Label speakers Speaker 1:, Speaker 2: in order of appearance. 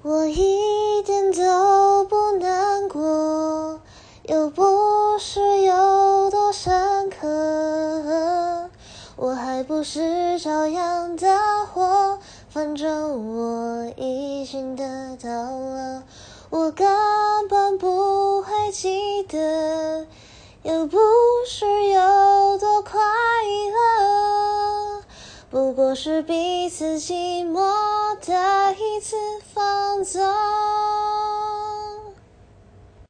Speaker 1: 我一点都不难过，又不是有多深刻，我还不是照样大火，反正我已经得到了，我根本不会记得，又不是有多快乐，不过是彼此寂寞。次放纵。